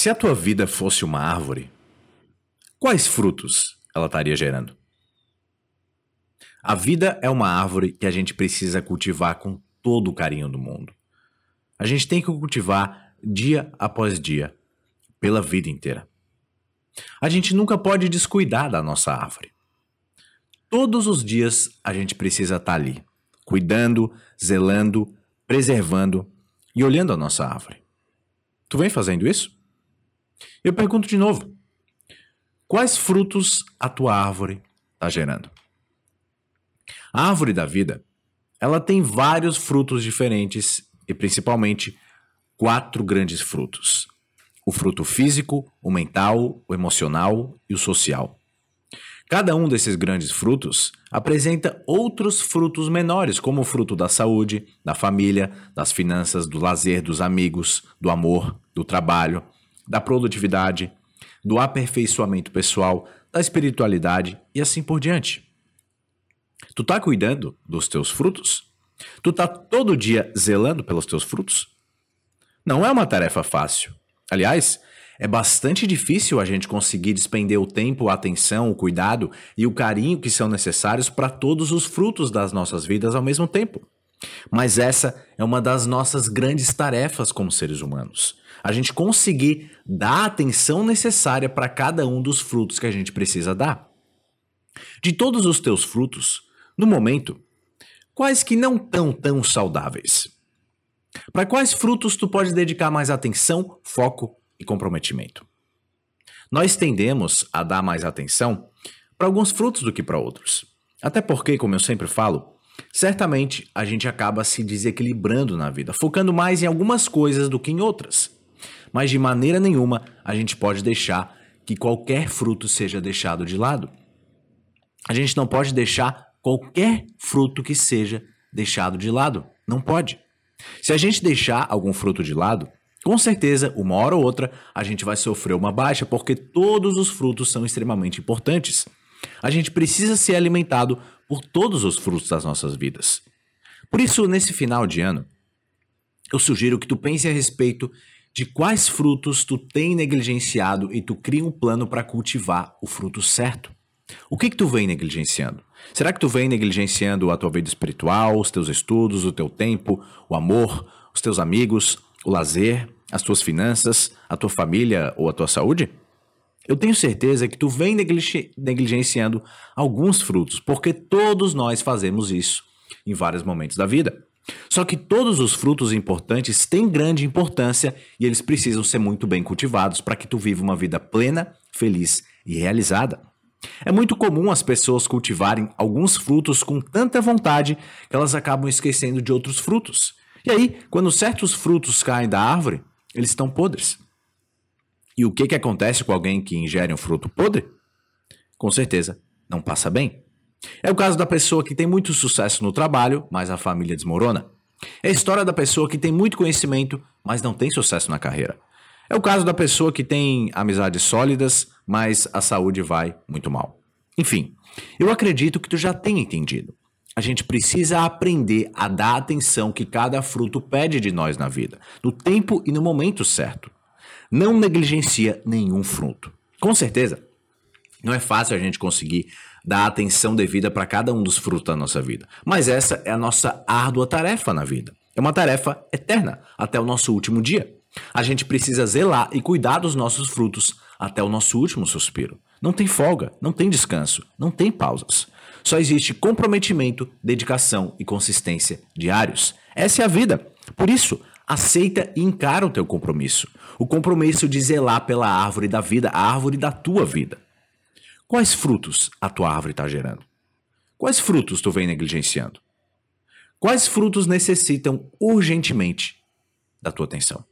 Se a tua vida fosse uma árvore, quais frutos ela estaria gerando? A vida é uma árvore que a gente precisa cultivar com todo o carinho do mundo. A gente tem que cultivar dia após dia, pela vida inteira. A gente nunca pode descuidar da nossa árvore. Todos os dias a gente precisa estar ali, cuidando, zelando, preservando e olhando a nossa árvore. Tu vem fazendo isso? Eu pergunto de novo: quais frutos a tua árvore está gerando? A árvore da vida, ela tem vários frutos diferentes e principalmente quatro grandes frutos: o fruto físico, o mental, o emocional e o social. Cada um desses grandes frutos apresenta outros frutos menores, como o fruto da saúde, da família, das finanças, do lazer, dos amigos, do amor, do trabalho, da produtividade, do aperfeiçoamento pessoal, da espiritualidade e assim por diante. Tu tá cuidando dos teus frutos? Tu tá todo dia zelando pelos teus frutos? Não é uma tarefa fácil. Aliás, é bastante difícil a gente conseguir despender o tempo, a atenção, o cuidado e o carinho que são necessários para todos os frutos das nossas vidas ao mesmo tempo. Mas essa é uma das nossas grandes tarefas como seres humanos a gente conseguir dar a atenção necessária para cada um dos frutos que a gente precisa dar. De todos os teus frutos, no momento, quais que não tão tão saudáveis? Para quais frutos tu pode dedicar mais atenção, foco e comprometimento? Nós tendemos a dar mais atenção para alguns frutos do que para outros. Até porque, como eu sempre falo, certamente a gente acaba se desequilibrando na vida, focando mais em algumas coisas do que em outras mas de maneira nenhuma a gente pode deixar que qualquer fruto seja deixado de lado. A gente não pode deixar qualquer fruto que seja deixado de lado. Não pode. Se a gente deixar algum fruto de lado, com certeza, uma hora ou outra, a gente vai sofrer uma baixa, porque todos os frutos são extremamente importantes. A gente precisa ser alimentado por todos os frutos das nossas vidas. Por isso, nesse final de ano, eu sugiro que tu pense a respeito de quais frutos tu tem negligenciado e tu cria um plano para cultivar o fruto certo. O que que tu vem negligenciando? Será que tu vem negligenciando a tua vida espiritual, os teus estudos, o teu tempo, o amor, os teus amigos, o lazer, as tuas finanças, a tua família ou a tua saúde? Eu tenho certeza que tu vem negligenciando alguns frutos, porque todos nós fazemos isso em vários momentos da vida. Só que todos os frutos importantes têm grande importância e eles precisam ser muito bem cultivados para que tu viva uma vida plena, feliz e realizada. É muito comum as pessoas cultivarem alguns frutos com tanta vontade que elas acabam esquecendo de outros frutos. E aí, quando certos frutos caem da árvore, eles estão podres. E o que, que acontece com alguém que ingere um fruto podre? Com certeza, não passa bem. É o caso da pessoa que tem muito sucesso no trabalho, mas a família desmorona. É a história da pessoa que tem muito conhecimento, mas não tem sucesso na carreira. É o caso da pessoa que tem amizades sólidas, mas a saúde vai muito mal. Enfim, eu acredito que tu já tenha entendido. A gente precisa aprender a dar atenção que cada fruto pede de nós na vida, no tempo e no momento certo. Não negligencia nenhum fruto. Com certeza, não é fácil a gente conseguir dar atenção devida para cada um dos frutos da nossa vida. Mas essa é a nossa árdua tarefa na vida. É uma tarefa eterna, até o nosso último dia. A gente precisa zelar e cuidar dos nossos frutos até o nosso último suspiro. Não tem folga, não tem descanso, não tem pausas. Só existe comprometimento, dedicação e consistência diários. Essa é a vida. Por isso, aceita e encara o teu compromisso. O compromisso de zelar pela árvore da vida, a árvore da tua vida. Quais frutos a tua árvore está gerando? Quais frutos tu vem negligenciando? Quais frutos necessitam urgentemente da tua atenção?